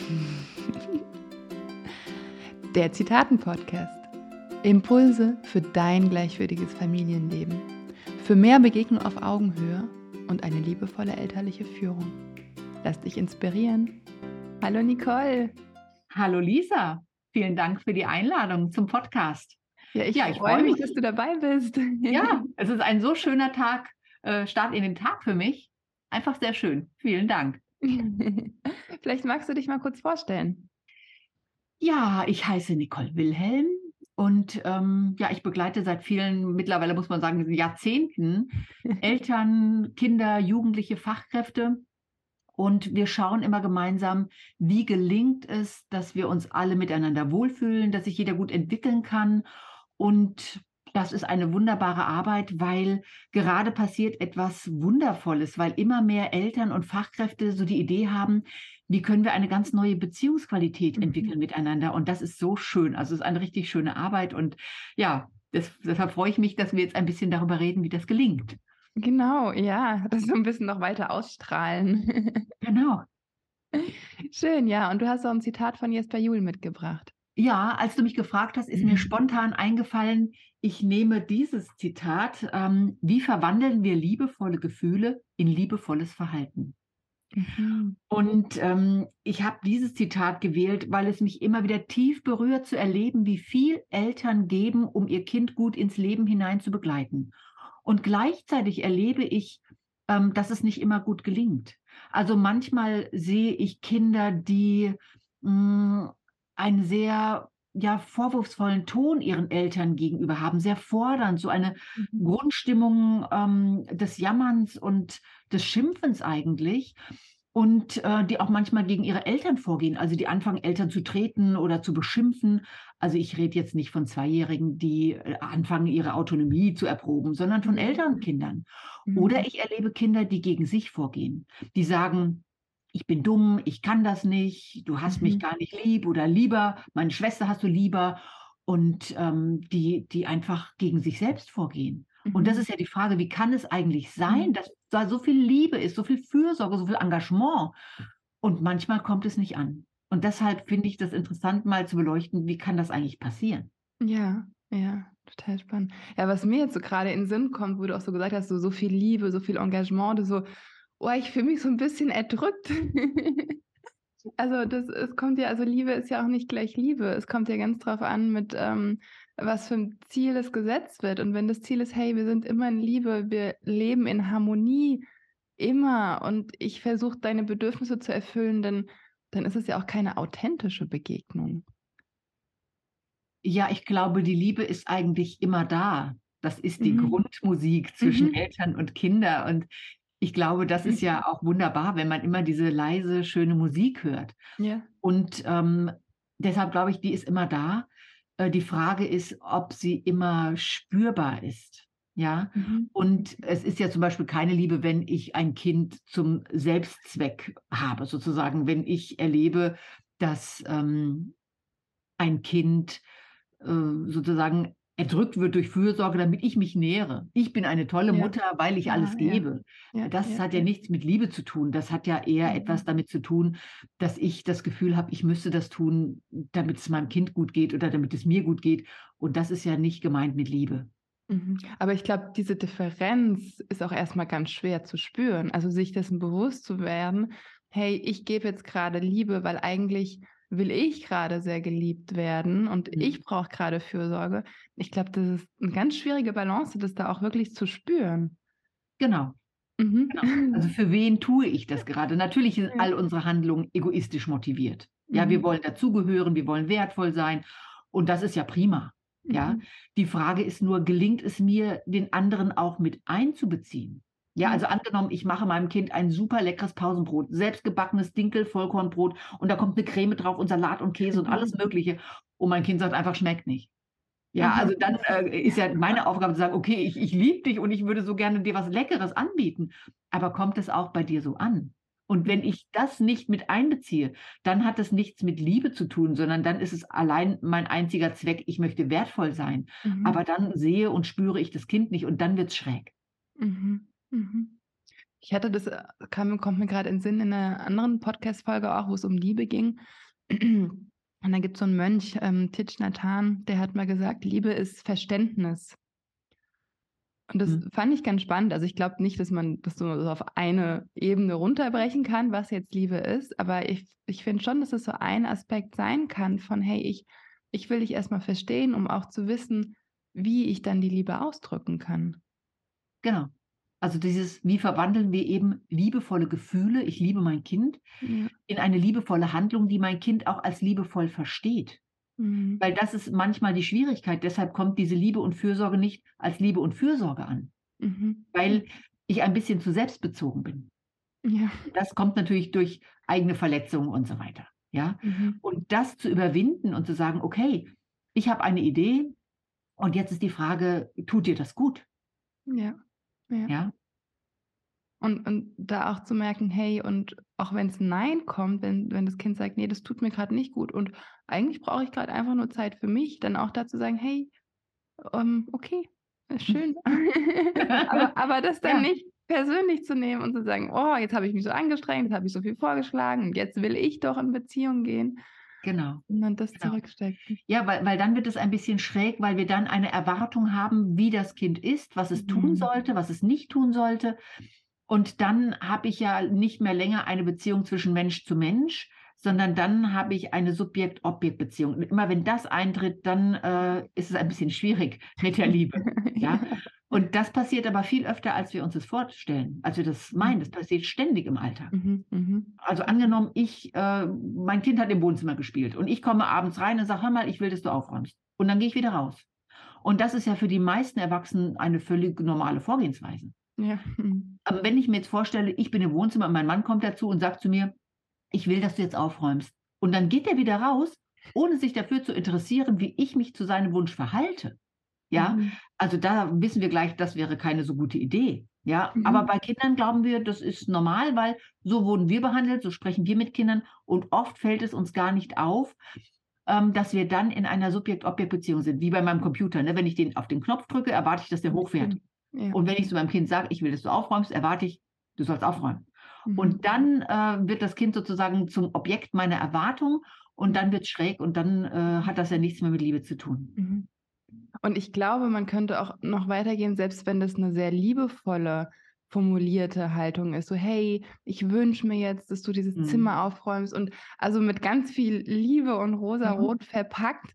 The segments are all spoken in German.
Der Zitaten-Podcast. Impulse für dein gleichwürdiges Familienleben. Für mehr Begegnung auf Augenhöhe und eine liebevolle elterliche Führung. Lass dich inspirieren. Hallo Nicole. Hallo Lisa. Vielen Dank für die Einladung zum Podcast. Ja, ich, ja, ich freue mich, dass du dabei bist. Ja, es ist ein so schöner Tag, äh, Start in den Tag für mich. Einfach sehr schön. Vielen Dank. Vielleicht magst du dich mal kurz vorstellen. Ja, ich heiße Nicole Wilhelm und ähm, ja, ich begleite seit vielen, mittlerweile muss man sagen, Jahrzehnten Eltern, Kinder, Jugendliche, Fachkräfte. Und wir schauen immer gemeinsam, wie gelingt es, dass wir uns alle miteinander wohlfühlen, dass sich jeder gut entwickeln kann und das ist eine wunderbare Arbeit, weil gerade passiert etwas Wundervolles, weil immer mehr Eltern und Fachkräfte so die Idee haben, wie können wir eine ganz neue Beziehungsqualität mhm. entwickeln miteinander. Und das ist so schön. Also es ist eine richtig schöne Arbeit. Und ja, das, deshalb freue ich mich, dass wir jetzt ein bisschen darüber reden, wie das gelingt. Genau, ja, das so ein bisschen noch weiter ausstrahlen. genau. Schön, ja. Und du hast auch ein Zitat von Jesper Juhl mitgebracht. Ja, als du mich gefragt hast, ist mir mhm. spontan eingefallen, ich nehme dieses Zitat, ähm, wie verwandeln wir liebevolle Gefühle in liebevolles Verhalten? Mhm. Und ähm, ich habe dieses Zitat gewählt, weil es mich immer wieder tief berührt zu erleben, wie viel Eltern geben, um ihr Kind gut ins Leben hinein zu begleiten. Und gleichzeitig erlebe ich, ähm, dass es nicht immer gut gelingt. Also manchmal sehe ich Kinder, die mh, mm, einen sehr ja, vorwurfsvollen Ton ihren Eltern gegenüber haben, sehr fordernd, so eine mhm. Grundstimmung ähm, des Jammerns und des Schimpfens eigentlich. Und äh, die auch manchmal gegen ihre Eltern vorgehen, also die anfangen, Eltern zu treten oder zu beschimpfen. Also ich rede jetzt nicht von Zweijährigen, die äh, anfangen, ihre Autonomie zu erproben, sondern von mhm. Elternkindern. Mhm. Oder ich erlebe Kinder, die gegen sich vorgehen, die sagen, ich bin dumm, ich kann das nicht, du hast mhm. mich gar nicht lieb oder lieber, meine Schwester hast du lieber und ähm, die, die einfach gegen sich selbst vorgehen. Mhm. Und das mhm. ist ja die Frage, wie kann es eigentlich sein, mhm. dass da so viel Liebe ist, so viel Fürsorge, so viel Engagement und manchmal kommt es nicht an. Und deshalb finde ich das interessant, mal zu beleuchten, wie kann das eigentlich passieren? Ja, ja, total spannend. Ja, was mir jetzt so gerade in den Sinn kommt, wo du auch so gesagt hast, so, so viel Liebe, so viel Engagement, so, oh, ich fühle mich so ein bisschen erdrückt. also das, es kommt ja, also Liebe ist ja auch nicht gleich Liebe. Es kommt ja ganz drauf an, mit ähm, was für ein Ziel es gesetzt wird. Und wenn das Ziel ist, hey, wir sind immer in Liebe, wir leben in Harmonie, immer, und ich versuche deine Bedürfnisse zu erfüllen, dann, dann ist es ja auch keine authentische Begegnung. Ja, ich glaube, die Liebe ist eigentlich immer da. Das ist die mhm. Grundmusik zwischen mhm. Eltern und Kindern. Und ich glaube, das ist ja auch wunderbar, wenn man immer diese leise, schöne Musik hört. Ja. Und ähm, deshalb glaube ich, die ist immer da. Äh, die Frage ist, ob sie immer spürbar ist. Ja, mhm. und es ist ja zum Beispiel keine Liebe, wenn ich ein Kind zum Selbstzweck habe, sozusagen, wenn ich erlebe, dass ähm, ein Kind äh, sozusagen erdrückt wird durch Fürsorge, damit ich mich nähere. Ich bin eine tolle ja. Mutter, weil ich ja, alles gebe. Ja. das hat ja nichts mit Liebe zu tun. Das hat ja eher mhm. etwas damit zu tun, dass ich das Gefühl habe, ich müsste das tun, damit es meinem Kind gut geht oder damit es mir gut geht. Und das ist ja nicht gemeint mit Liebe. Mhm. Aber ich glaube, diese Differenz ist auch erstmal ganz schwer zu spüren. Also sich dessen bewusst zu werden, hey, ich gebe jetzt gerade Liebe, weil eigentlich will ich gerade sehr geliebt werden und mhm. ich brauche gerade Fürsorge. Ich glaube, das ist eine ganz schwierige Balance, das da auch wirklich zu spüren. Genau. Mhm. genau. Also für wen tue ich das gerade? Natürlich sind all unsere Handlungen egoistisch motiviert. Ja, mhm. wir wollen dazugehören, wir wollen wertvoll sein und das ist ja prima. Ja, mhm. die Frage ist nur, gelingt es mir, den anderen auch mit einzubeziehen? Ja, mhm. also angenommen, ich mache meinem Kind ein super leckeres Pausenbrot, selbstgebackenes Dinkel-Vollkornbrot und da kommt eine Creme drauf und Salat und Käse und alles mhm. Mögliche. Und mein Kind sagt einfach, schmeckt nicht. Ja, also dann äh, ist ja meine Aufgabe zu sagen, okay, ich, ich liebe dich und ich würde so gerne dir was Leckeres anbieten. Aber kommt es auch bei dir so an? Und wenn ich das nicht mit einbeziehe, dann hat es nichts mit Liebe zu tun, sondern dann ist es allein mein einziger Zweck, ich möchte wertvoll sein. Mhm. Aber dann sehe und spüre ich das Kind nicht und dann wird es schräg. Mhm. Mhm. Ich hatte das, äh, kam, kommt mir gerade in den Sinn in einer anderen Podcast-Folge auch, wo es um Liebe ging. Und da gibt es so einen Mönch, ähm, Titch Nathan, der hat mal gesagt, Liebe ist Verständnis. Und das mhm. fand ich ganz spannend. Also ich glaube nicht, dass man das so auf eine Ebene runterbrechen kann, was jetzt Liebe ist. Aber ich, ich finde schon, dass es so ein Aspekt sein kann von, hey, ich, ich will dich erstmal verstehen, um auch zu wissen, wie ich dann die Liebe ausdrücken kann. Genau. Also dieses, wie verwandeln wir eben liebevolle Gefühle, ich liebe mein Kind, ja. in eine liebevolle Handlung, die mein Kind auch als liebevoll versteht. Mhm. Weil das ist manchmal die Schwierigkeit. Deshalb kommt diese Liebe und Fürsorge nicht als Liebe und Fürsorge an. Mhm. Weil ich ein bisschen zu selbstbezogen bin. Ja. Das kommt natürlich durch eigene Verletzungen und so weiter. Ja. Mhm. Und das zu überwinden und zu sagen, okay, ich habe eine Idee und jetzt ist die Frage, tut dir das gut? Ja. Ja. ja? Und, und da auch zu merken, hey, und auch wenn es Nein kommt, wenn, wenn das Kind sagt, nee, das tut mir gerade nicht gut und eigentlich brauche ich gerade einfach nur Zeit für mich, dann auch dazu sagen, hey, um, ähm, okay, ist schön. aber, aber das dann ja. nicht persönlich zu nehmen und zu sagen, oh, jetzt habe ich mich so angestrengt, jetzt habe ich so viel vorgeschlagen und jetzt will ich doch in Beziehung gehen. Genau. Und dann das genau. zurückstecken. Ja, weil, weil dann wird es ein bisschen schräg, weil wir dann eine Erwartung haben, wie das Kind ist, was es mhm. tun sollte, was es nicht tun sollte. Und dann habe ich ja nicht mehr länger eine Beziehung zwischen Mensch zu Mensch, sondern dann habe ich eine Subjekt-Objekt-Beziehung. Immer wenn das eintritt, dann äh, ist es ein bisschen schwierig mit der Liebe. ja? Und das passiert aber viel öfter, als wir uns das vorstellen, als wir das meinen. Das passiert ständig im Alltag. Mhm, mh. Also angenommen, ich, äh, mein Kind hat im Wohnzimmer gespielt und ich komme abends rein und sage, hör mal, ich will, dass du aufräumst. Und dann gehe ich wieder raus. Und das ist ja für die meisten Erwachsenen eine völlig normale Vorgehensweise. Ja. Mhm. Aber wenn ich mir jetzt vorstelle, ich bin im Wohnzimmer und mein Mann kommt dazu und sagt zu mir, ich will, dass du jetzt aufräumst. Und dann geht er wieder raus, ohne sich dafür zu interessieren, wie ich mich zu seinem Wunsch verhalte. Ja, mhm. also da wissen wir gleich, das wäre keine so gute Idee. Ja, mhm. aber bei Kindern glauben wir, das ist normal, weil so wurden wir behandelt, so sprechen wir mit Kindern und oft fällt es uns gar nicht auf, ähm, dass wir dann in einer Subjekt-Objekt-Beziehung sind, wie bei meinem Computer. Ne? Wenn ich den auf den Knopf drücke, erwarte ich, dass der hochfährt. Ja. Und wenn ich zu meinem Kind sage, ich will, dass du aufräumst, erwarte ich, du sollst aufräumen. Mhm. Und dann äh, wird das Kind sozusagen zum Objekt meiner Erwartung und dann wird es schräg und dann äh, hat das ja nichts mehr mit Liebe zu tun. Mhm. Und ich glaube, man könnte auch noch weitergehen, selbst wenn das eine sehr liebevolle formulierte Haltung ist. So, hey, ich wünsche mir jetzt, dass du dieses mhm. Zimmer aufräumst und also mit ganz viel Liebe und rosa-rot mhm. verpackt.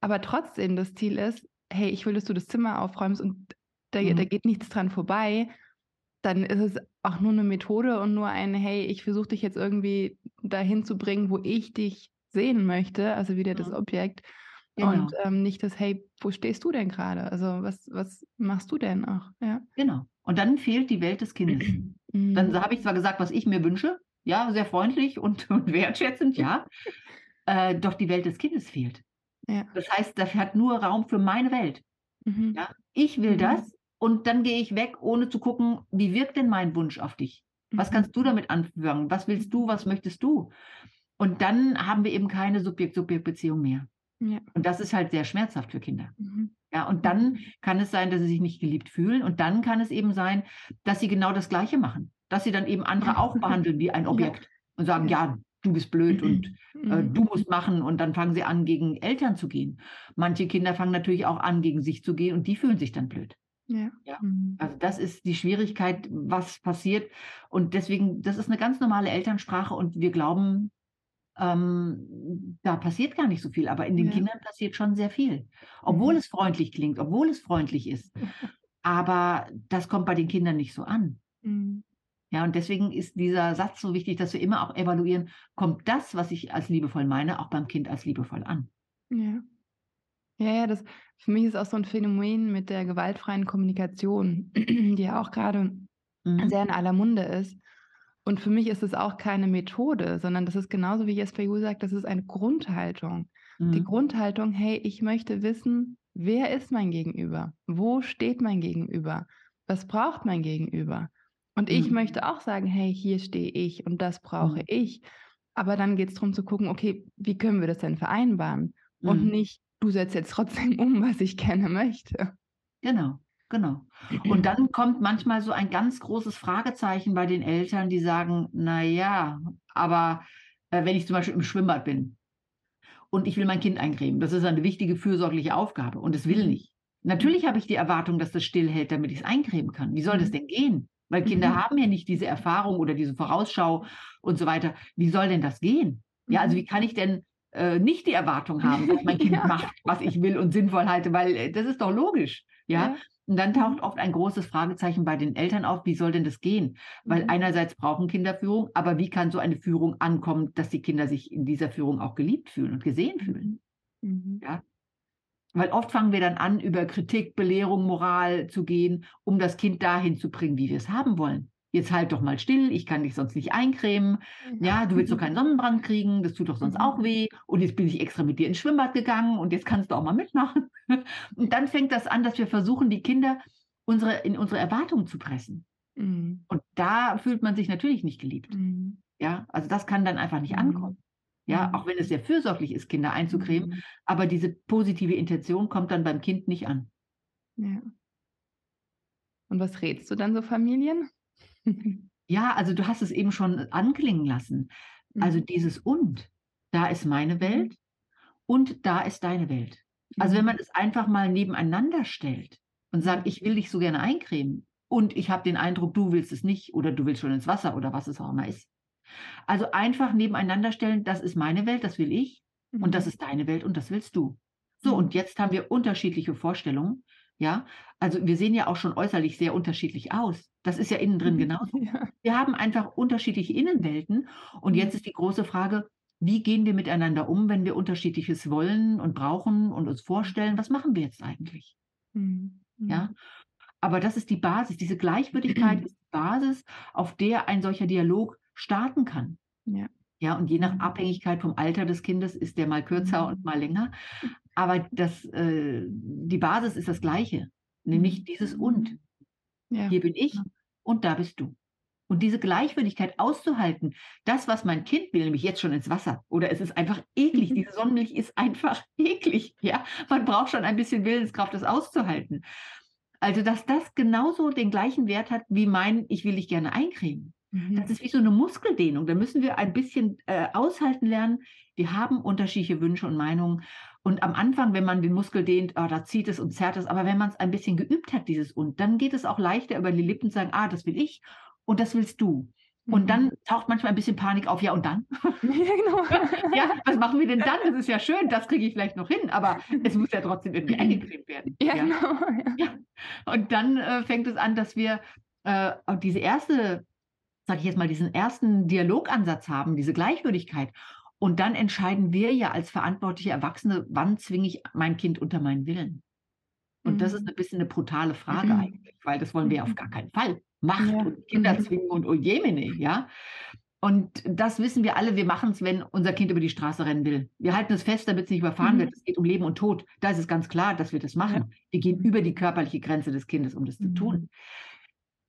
Aber trotzdem das Ziel ist, hey, ich will, dass du das Zimmer aufräumst und da, mhm. da geht nichts dran vorbei. Dann ist es auch nur eine Methode und nur ein, hey, ich versuche dich jetzt irgendwie dahin zu bringen, wo ich dich sehen möchte, also wieder das mhm. Objekt. Genau. Und ähm, nicht das, hey, wo stehst du denn gerade? Also was, was machst du denn auch? Ja. Genau. Und dann fehlt die Welt des Kindes. Mhm. Dann habe ich zwar gesagt, was ich mir wünsche, ja, sehr freundlich und, und wertschätzend, ja. äh, doch die Welt des Kindes fehlt. Ja. Das heißt, das hat nur Raum für meine Welt. Mhm. Ja? Ich will mhm. das und dann gehe ich weg, ohne zu gucken, wie wirkt denn mein Wunsch auf dich? Was mhm. kannst du damit anfangen? Was willst du? Was möchtest du? Und dann haben wir eben keine Subjekt-Subjekt-Beziehung mehr. Ja. Und das ist halt sehr schmerzhaft für Kinder. Mhm. Ja, und dann kann es sein, dass sie sich nicht geliebt fühlen. Und dann kann es eben sein, dass sie genau das Gleiche machen. Dass sie dann eben andere auch behandeln wie ein Objekt ja. und sagen, ja, du bist blöd und äh, mhm. du musst machen. Und dann fangen sie an, gegen Eltern zu gehen. Manche Kinder fangen natürlich auch an, gegen sich zu gehen und die fühlen sich dann blöd. Ja. ja. Mhm. Also das ist die Schwierigkeit, was passiert. Und deswegen, das ist eine ganz normale Elternsprache und wir glauben, ähm, da passiert gar nicht so viel, aber in den ja. Kindern passiert schon sehr viel. Obwohl mhm. es freundlich klingt, obwohl es freundlich ist. Aber das kommt bei den Kindern nicht so an. Mhm. Ja, und deswegen ist dieser Satz so wichtig, dass wir immer auch evaluieren, kommt das, was ich als liebevoll meine, auch beim Kind als liebevoll an. Ja. Ja, ja, das für mich ist auch so ein Phänomen mit der gewaltfreien Kommunikation, die ja auch gerade mhm. sehr in aller Munde ist. Und für mich ist es auch keine Methode, sondern das ist genauso wie Jesper Ju sagt, das ist eine Grundhaltung. Mhm. Die Grundhaltung, hey, ich möchte wissen, wer ist mein Gegenüber? Wo steht mein Gegenüber? Was braucht mein Gegenüber? Und ich mhm. möchte auch sagen, hey, hier stehe ich und das brauche mhm. ich. Aber dann geht es darum zu gucken, okay, wie können wir das denn vereinbaren? Und mhm. nicht, du setzt jetzt trotzdem um, was ich gerne möchte. Genau. Genau. Und dann kommt manchmal so ein ganz großes Fragezeichen bei den Eltern, die sagen, na ja, aber äh, wenn ich zum Beispiel im Schwimmbad bin und ich will mein Kind eincremen, das ist eine wichtige fürsorgliche Aufgabe und es will mhm. nicht. Natürlich habe ich die Erwartung, dass das stillhält, damit ich es eincremen kann. Wie soll das mhm. denn gehen? Weil Kinder mhm. haben ja nicht diese Erfahrung oder diese Vorausschau und so weiter. Wie soll denn das gehen? Ja, also wie kann ich denn äh, nicht die Erwartung haben, dass mein Kind ja. macht, was ich will und sinnvoll halte, weil äh, das ist doch logisch. Ja? ja. Und dann taucht mhm. oft ein großes Fragezeichen bei den Eltern auf, wie soll denn das gehen? Weil mhm. einerseits brauchen Kinder Führung, aber wie kann so eine Führung ankommen, dass die Kinder sich in dieser Führung auch geliebt fühlen und gesehen mhm. fühlen? Mhm. Ja? Weil oft fangen wir dann an, über Kritik, Belehrung, Moral zu gehen, um das Kind dahin zu bringen, wie wir es haben wollen jetzt halt doch mal still, ich kann dich sonst nicht eincremen. Ja, du willst doch keinen Sonnenbrand kriegen, das tut doch sonst auch mhm. weh. Und jetzt bin ich extra mit dir ins Schwimmbad gegangen und jetzt kannst du auch mal mitmachen. Und dann fängt das an, dass wir versuchen, die Kinder unsere, in unsere Erwartungen zu pressen. Mhm. Und da fühlt man sich natürlich nicht geliebt. Mhm. Ja, also das kann dann einfach nicht mhm. ankommen. Ja, mhm. auch wenn es sehr fürsorglich ist, Kinder einzucremen, mhm. aber diese positive Intention kommt dann beim Kind nicht an. Ja. Und was rätst du dann so Familien? Ja, also du hast es eben schon anklingen lassen. Also mhm. dieses und, da ist meine mhm. Welt und da ist deine Welt. Also wenn mhm. man es einfach mal nebeneinander stellt und sagt, ich will dich so gerne eincremen und ich habe den Eindruck, du willst es nicht oder du willst schon ins Wasser oder was es auch immer ist. Also einfach nebeneinander stellen, das ist meine Welt, das will ich und das ist deine Welt und das willst du. So, und jetzt haben wir unterschiedliche Vorstellungen ja, also wir sehen ja auch schon äußerlich sehr unterschiedlich aus. Das ist ja innen drin genauso. Ja. Wir haben einfach unterschiedliche Innenwelten. Und jetzt mhm. ist die große Frage, wie gehen wir miteinander um, wenn wir unterschiedliches wollen und brauchen und uns vorstellen? Was machen wir jetzt eigentlich? Mhm. Ja, mhm. aber das ist die Basis. Diese Gleichwürdigkeit ist die Basis, auf der ein solcher Dialog starten kann. Ja. Ja, und je nach Abhängigkeit vom Alter des Kindes ist der mal kürzer und mal länger. Aber das, äh, die Basis ist das Gleiche, nämlich mhm. dieses Und. Ja. Hier bin ich und da bist du. Und diese Gleichwürdigkeit auszuhalten, das, was mein Kind will, nämlich jetzt schon ins Wasser, oder es ist einfach eklig, diese Sonnenmilch ist einfach eklig, ja. Man braucht schon ein bisschen Willenskraft, das auszuhalten. Also, dass das genauso den gleichen Wert hat wie mein, ich will dich gerne eincremen. Mhm. Das ist wie so eine Muskeldehnung. Da müssen wir ein bisschen äh, aushalten lernen. Wir haben unterschiedliche Wünsche und Meinungen. Und am Anfang, wenn man den Muskel dehnt, oh, da zieht es und zerrt es. Aber wenn man es ein bisschen geübt hat, dieses und, dann geht es auch leichter über die Lippen zu sagen, ah, das will ich und das willst du. Und dann mhm. taucht manchmal ein bisschen Panik auf, ja und dann? Ja, genau. ja, was machen wir denn dann? Das ist ja schön, das kriege ich vielleicht noch hin, aber es muss ja trotzdem irgendwie eingecremt werden. Ja, ja. genau. Ja. ja. Und dann äh, fängt es an, dass wir äh, diese erste, sage ich jetzt mal, diesen ersten Dialogansatz haben, diese Gleichwürdigkeit. Und dann entscheiden wir ja als verantwortliche Erwachsene, wann zwinge ich mein Kind unter meinen Willen. Und mhm. das ist mhm. ein bisschen eine brutale Frage mhm. eigentlich, weil das wollen wir mhm. auf gar keinen Fall. Macht ja. und Kinder mhm. zwingen und Ojemine, ja. Und das wissen wir alle, wir machen es, wenn unser Kind über die Straße rennen will. Wir halten es fest, damit es nicht überfahren mhm. wird. Es geht um Leben und Tod. Da ist es ganz klar, dass wir das machen. Wir gehen über die körperliche Grenze des Kindes, um das zu tun.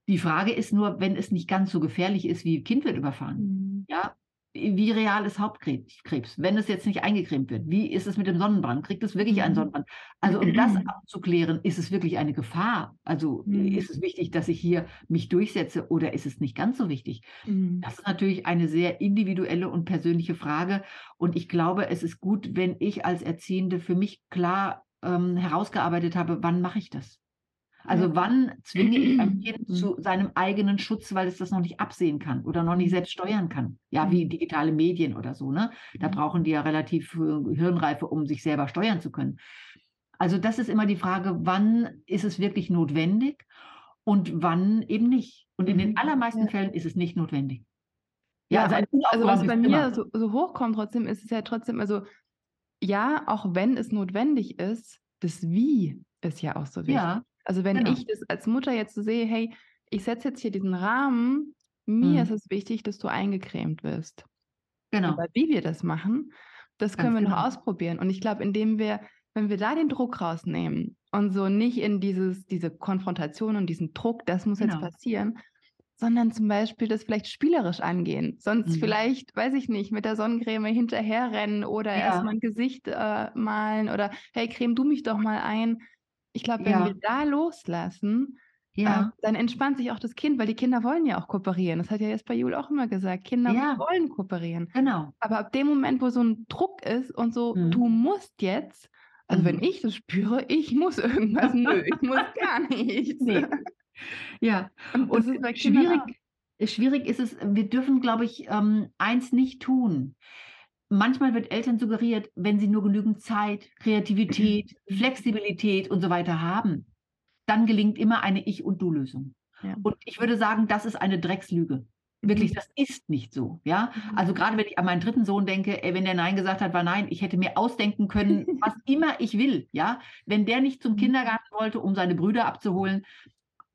Die Frage ist nur, wenn es nicht ganz so gefährlich ist, wie Kind wird überfahren. Ja, wie real ist Hauptkrebs, wenn es jetzt nicht eingecremt wird? Wie ist es mit dem Sonnenbrand? Kriegt es wirklich einen mhm. Sonnenbrand? Also um das abzuklären, ist es wirklich eine Gefahr? Also mhm. ist es wichtig, dass ich hier mich durchsetze oder ist es nicht ganz so wichtig? Mhm. Das ist natürlich eine sehr individuelle und persönliche Frage. Und ich glaube, es ist gut, wenn ich als Erziehende für mich klar ähm, herausgearbeitet habe, wann mache ich das? Also ja. wann zwinge ich ein Kind mhm. zu seinem eigenen Schutz, weil es das noch nicht absehen kann oder noch nicht mhm. selbst steuern kann? Ja, wie mhm. digitale Medien oder so. Ne? Da brauchen die ja relativ äh, Hirnreife, um sich selber steuern zu können. Also das ist immer die Frage, wann ist es wirklich notwendig und wann eben nicht. Und in den allermeisten ja. Fällen ist es nicht notwendig. Ja, also, also was bei mir so, so hochkommt trotzdem, ist es ja trotzdem, also ja, auch wenn es notwendig ist, das Wie ist ja auch so wichtig. Ja. Also wenn genau. ich das als Mutter jetzt sehe, hey, ich setze jetzt hier diesen Rahmen, mir mhm. ist es wichtig, dass du eingecremt wirst. Genau. Aber wie wir das machen, das können Ganz wir genau. noch ausprobieren. Und ich glaube, indem wir, wenn wir da den Druck rausnehmen und so nicht in dieses, diese Konfrontation und diesen Druck, das muss genau. jetzt passieren, sondern zum Beispiel das vielleicht spielerisch angehen. Sonst mhm. vielleicht, weiß ich nicht, mit der Sonnencreme hinterherrennen oder ja. erstmal ein Gesicht äh, malen oder hey, creme du mich doch mal ein Ich glaube, wenn Ja. wir da loslassen, äh, Ja, dann entspannt sich auch das Kind, weil die Kinder wollen ja auch kooperieren. Das hat ja jetzt bei Jul auch immer gesagt. Kinder Ja. wollen kooperieren. genau. Aber ab dem Moment, wo so ein Druck ist und so, Mhm. du musst jetzt, also wenn Mhm. ich das spüre, ich muss irgendwas, nö, ich muss gar nichts. Nee. Ja, Und und schwierig, schwierig ist es, wir dürfen, glaube ich, ähm, eins nicht tun. Manchmal wird Eltern suggeriert, wenn sie nur genügend Zeit, Kreativität, Flexibilität und so weiter haben, dann gelingt immer eine Ich- und Du-Lösung. Ja. Und ich würde sagen, das ist eine Dreckslüge. Wirklich, Mhm. das ist nicht so. Ja, Mhm. also gerade wenn ich an meinen dritten Sohn denke, ey, wenn der Nein gesagt hat, war Nein. Ich hätte mir ausdenken können, was immer ich will. Ja, wenn der nicht zum Mhm. Kindergarten wollte, um seine Brüder abzuholen,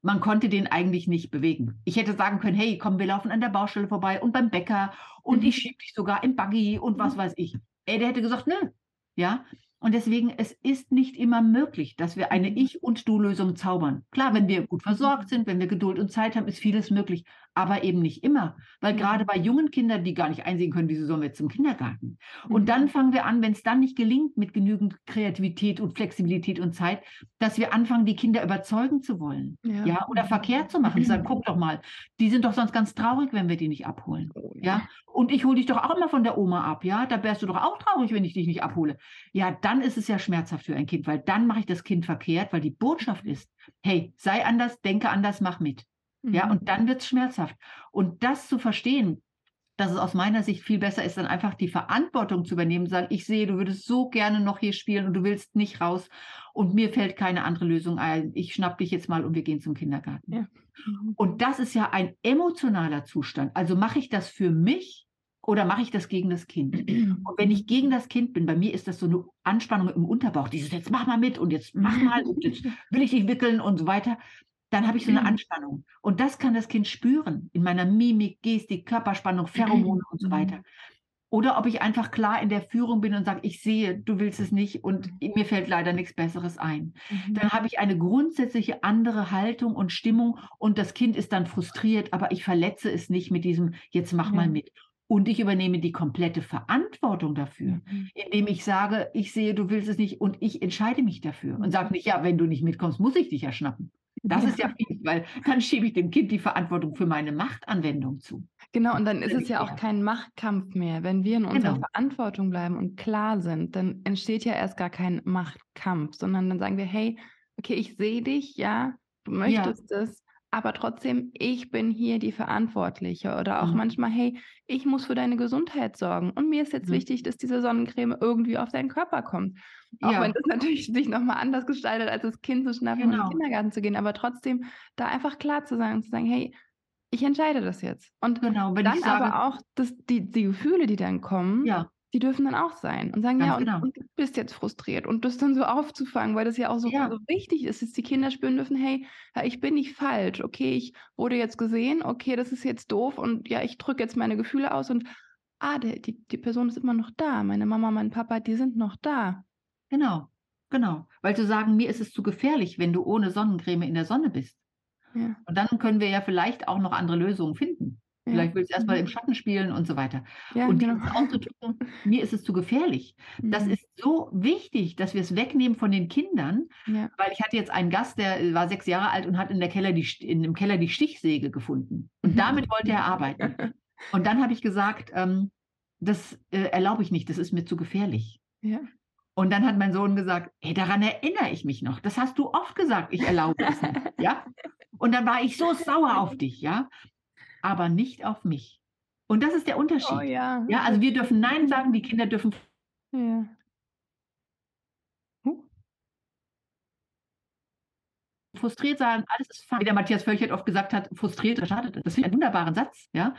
man konnte den eigentlich nicht bewegen. Ich hätte sagen können, hey, komm, wir laufen an der Baustelle vorbei und beim Bäcker und Mhm. ich schieb dich sogar im Buggy und was weiß ich. Ey, der hätte gesagt, nö. Ja, und deswegen, es ist nicht immer möglich, dass wir eine Mhm. Ich- und Du-Lösung zaubern. Klar, wenn wir gut versorgt sind, wenn wir Geduld und Zeit haben, ist vieles möglich, aber eben nicht immer. Weil Mhm. gerade bei jungen Kindern, die gar nicht einsehen können, wieso sollen wir jetzt zum Kindergarten? Mhm. Und dann fangen wir an, wenn es dann nicht gelingt mit genügend Kreativität und Flexibilität und Zeit, dass wir anfangen, die Kinder überzeugen zu wollen. Ja. Ja, oder verkehrt zu machen. Sagen, guck doch mal, die sind doch sonst ganz traurig, wenn wir die nicht abholen. Oh, Ja, und ich hole dich doch auch immer von der Oma ab, ja? Da wärst du doch auch traurig, wenn ich dich nicht abhole. Ja, dann ist es ja schmerzhaft für ein Kind, weil dann mache ich das Kind verkehrt, weil die Botschaft ist, hey, sei anders, denke anders, mach mit. Ja, Mhm. und dann wird es schmerzhaft. Und das zu verstehen, dass es aus meiner Sicht viel besser ist, dann einfach die Verantwortung zu übernehmen, sagen, ich sehe, du würdest so gerne noch hier spielen und du willst nicht raus und mir fällt keine andere Lösung ein. Ich schnapp dich jetzt mal und wir gehen zum Kindergarten. Ja. Und das ist ja ein emotionaler Zustand. Also mache ich das für mich oder mache ich das gegen das Kind? Und wenn ich gegen das Kind bin, bei mir ist das so eine Anspannung im Unterbauch, dieses jetzt mach mal mit und jetzt mach mal und jetzt will ich dich wickeln und so weiter, dann habe ich so eine Anspannung. Und das kann das Kind spüren in meiner Mimik, Gestik, Körperspannung, Pheromone und so weiter. Oder ob ich einfach klar in der Führung bin und sage, ich sehe, du willst es nicht und mir fällt leider nichts Besseres ein. Mhm. Dann habe ich eine grundsätzliche andere Haltung und Stimmung und das Kind ist dann frustriert, aber ich verletze es nicht mit diesem, jetzt mach mal mit. Und ich übernehme die komplette Verantwortung dafür, Mhm. indem ich sage, ich sehe, du willst es nicht und ich entscheide mich dafür und sage nicht, ja, wenn du nicht mitkommst, muss ich dich ja schnappen. Das ist ja fies, weil dann schiebe ich dem Kind die Verantwortung für meine Machtanwendung zu. Genau, und dann ist es ja auch kein Machtkampf mehr. Wenn wir in unserer Genau. Verantwortung bleiben und klar sind, dann entsteht ja erst gar kein Machtkampf, sondern dann sagen wir, hey, okay, ich sehe dich, ja, du möchtest es, aber trotzdem, ich bin hier die Verantwortliche. Oder auch Mhm. manchmal, hey, ich muss für deine Gesundheit sorgen. Und mir ist jetzt Mhm. wichtig, dass diese Sonnencreme irgendwie auf deinen Körper kommt. Auch Ja. wenn das natürlich sich nochmal anders gestaltet, als das Kind zu schnappen und in Genau. den Kindergarten zu gehen. Aber trotzdem da einfach klar zu sein und zu sagen, hey, ich entscheide das jetzt. Und Genau, dann sage, aber auch, dass die, die Gefühle, die dann kommen, ja, die dürfen dann auch sein und sagen, Ganz ja, und, genau. und du bist jetzt frustriert und das dann so aufzufangen, weil das ja auch so, Ja. so wichtig ist, dass die Kinder spüren dürfen, hey, ja, ich bin nicht falsch, okay, ich wurde jetzt gesehen, okay, das ist jetzt doof und ja, ich drücke jetzt meine Gefühle aus und ah, der, die, die Person ist immer noch da, meine Mama, mein Papa, die sind noch da. genau, genau. Weil zu sagen, mir ist es zu gefährlich, wenn du ohne Sonnencreme in der Sonne bist. Ja, Und dann können wir ja vielleicht auch noch andere Lösungen finden. Vielleicht willst du erstmal Mhm. im Schatten spielen und so weiter. ja, und genau. auszudrücken, mir ist es zu gefährlich. Das Mhm. ist so wichtig, dass wir es wegnehmen von den Kindern, ja. weil ich hatte jetzt einen Gast, der äh, war sechs Jahre alt und hat in der Keller die, in, im Keller die Stichsäge gefunden. Und damit wollte er arbeiten. Und dann habe ich gesagt, ähm, das äh, erlaube ich nicht, das ist mir zu gefährlich. ja. Und dann hat mein Sohn gesagt, hey, daran erinnere ich mich noch. Das hast du oft gesagt, ich erlaube es nicht. Ja? Und dann war ich so sauer auf dich, ja, aber nicht auf mich. Und das ist der Unterschied. Oh ja. Ja, also wir dürfen Nein sagen, die Kinder dürfen Ja. Huh. frustriert sein, alles ist fein. Wie der Matthias Völchert oft gesagt hat, frustriert schadet. Das finde ich einen wunderbaren Satz, ja,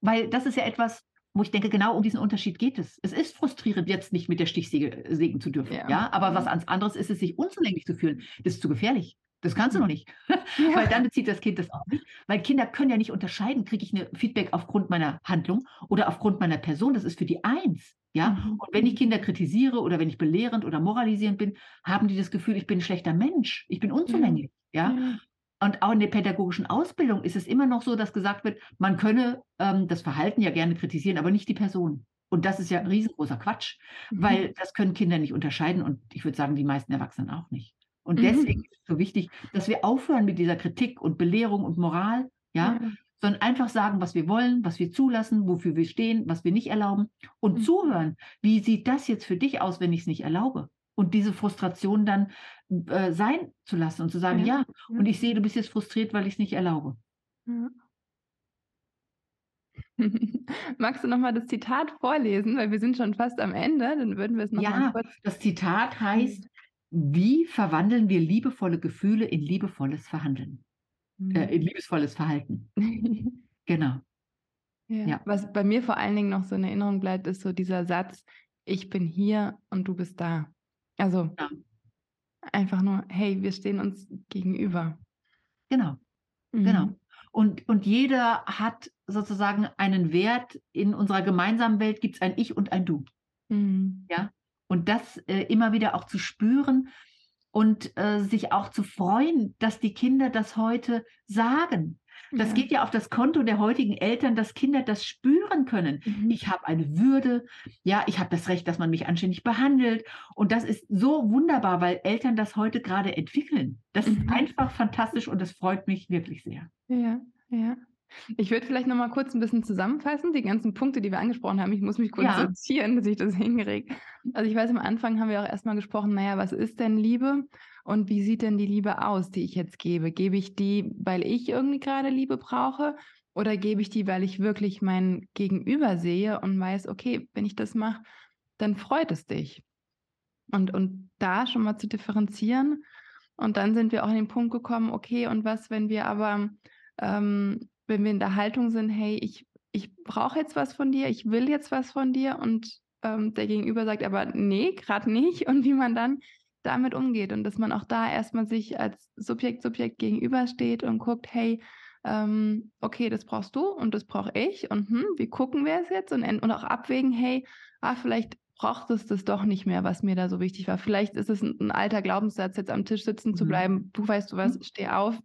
weil das ist ja etwas, wo ich denke, genau um diesen Unterschied geht es. Es ist frustrierend, jetzt nicht mit der Stichsäge äh, sägen zu dürfen, Ja. ja, aber was anderes ist es, sich unzulänglich zu fühlen. Das ist zu gefährlich. Das kannst du noch nicht. Ja. Weil dann bezieht das Kind das auch nicht. Weil Kinder können ja nicht unterscheiden, kriege ich eine Feedback aufgrund meiner Handlung oder aufgrund meiner Person. Das ist für die eins. Ja? Mhm. Und wenn ich Kinder kritisiere oder wenn ich belehrend oder moralisierend bin, haben die das Gefühl, ich bin ein schlechter Mensch. Ich bin unzulänglich. Ja? Ja. Und auch in der pädagogischen Ausbildung ist es immer noch so, dass gesagt wird, man könne ähm, das Verhalten ja gerne kritisieren, aber nicht die Person. Und das ist ja riesengroßer Quatsch, Mhm. weil das können Kinder nicht unterscheiden und ich würde sagen, die meisten Erwachsenen auch nicht. Und deswegen ist es so wichtig, dass wir aufhören mit dieser Kritik und Belehrung und Moral, ja, ja. sondern einfach sagen, was wir wollen, was wir zulassen, wofür wir stehen, was wir nicht erlauben und mhm. zuhören. Wie sieht das jetzt für dich aus, wenn ich es nicht erlaube? Und diese Frustration dann äh, sein zu lassen und zu sagen, ja, ja, und ich sehe, du bist jetzt frustriert, weil ich es nicht erlaube. Ja. Magst du nochmal das Zitat vorlesen, weil wir sind schon fast am Ende, dann würden wir es nochmal ja, kurz... das Zitat heißt, wie verwandeln wir liebevolle Gefühle in liebevolles Verhandeln? Mhm. Äh, in liebesvolles Verhalten. genau. Ja. ja. Was bei mir vor allen Dingen noch so in Erinnerung bleibt, ist so dieser Satz, ich bin hier und du bist da. Also ja. einfach nur, hey, wir stehen uns gegenüber. Genau. Mhm. Genau. Und, und jeder hat sozusagen einen Wert. In unserer gemeinsamen Welt gibt es ein Ich und ein Du. Mhm. Ja. Und das äh, immer wieder auch zu spüren und äh, sich auch zu freuen, dass die Kinder das heute sagen. Das ja. geht ja auf das Konto der heutigen Eltern, dass Kinder das spüren können. Mhm. Ich habe eine Würde, ja, ich habe das Recht, dass man mich anständig behandelt. Und das ist so wunderbar, weil Eltern das heute gerade entwickeln. Das mhm. ist einfach fantastisch und das freut mich wirklich sehr. Ja, ja. Ich würde vielleicht noch mal kurz ein bisschen zusammenfassen, die ganzen Punkte, die wir angesprochen haben. Ich muss mich kurz ja. sortieren, dass ich das hinkriege. Also ich weiß, am Anfang haben wir auch erstmal gesprochen, naja, was ist denn Liebe und wie sieht denn die Liebe aus, die ich jetzt gebe? Gebe ich die, weil ich irgendwie gerade Liebe brauche oder gebe ich die, weil ich wirklich mein Gegenüber sehe und weiß, okay, wenn ich das mache, dann freut es dich. Und, und da schon mal zu differenzieren. Und dann sind wir auch an den Punkt gekommen, okay, und was, wenn wir aber ähm, wenn wir in der Haltung sind, hey, ich, ich brauche jetzt was von dir, ich will jetzt was von dir und ähm, der Gegenüber sagt aber, nee, gerade nicht und wie man dann damit umgeht und dass man auch da erstmal sich als Subjekt, Subjekt gegenübersteht und guckt, hey, ähm, okay, das brauchst du und das brauche ich und hm, wie gucken wir es jetzt und, und auch abwägen, hey, ah, vielleicht braucht es das doch nicht mehr, was mir da so wichtig war. Vielleicht ist es ein, ein alter Glaubenssatz, jetzt am Tisch sitzen mhm. zu bleiben. Du weißt du was, mhm. steh auf.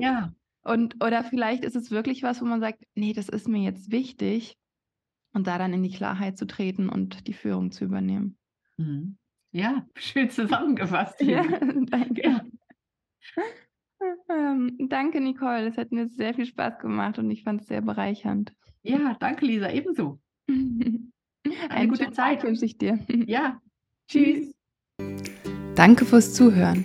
Ja, und, oder vielleicht ist es wirklich was, wo man sagt, nee, das ist mir jetzt wichtig. Und da dann in die Klarheit zu treten und die Führung zu übernehmen. Mhm. Ja, schön zusammengefasst. ja, danke. Ja. Ähm, danke, Nicole. Es hat mir sehr viel Spaß gemacht und ich fand es sehr bereichernd. Ja, danke, Lisa, ebenso. Eine, Eine gute Zeit wünsche ich dir. Ja, tschüss. Danke fürs Zuhören.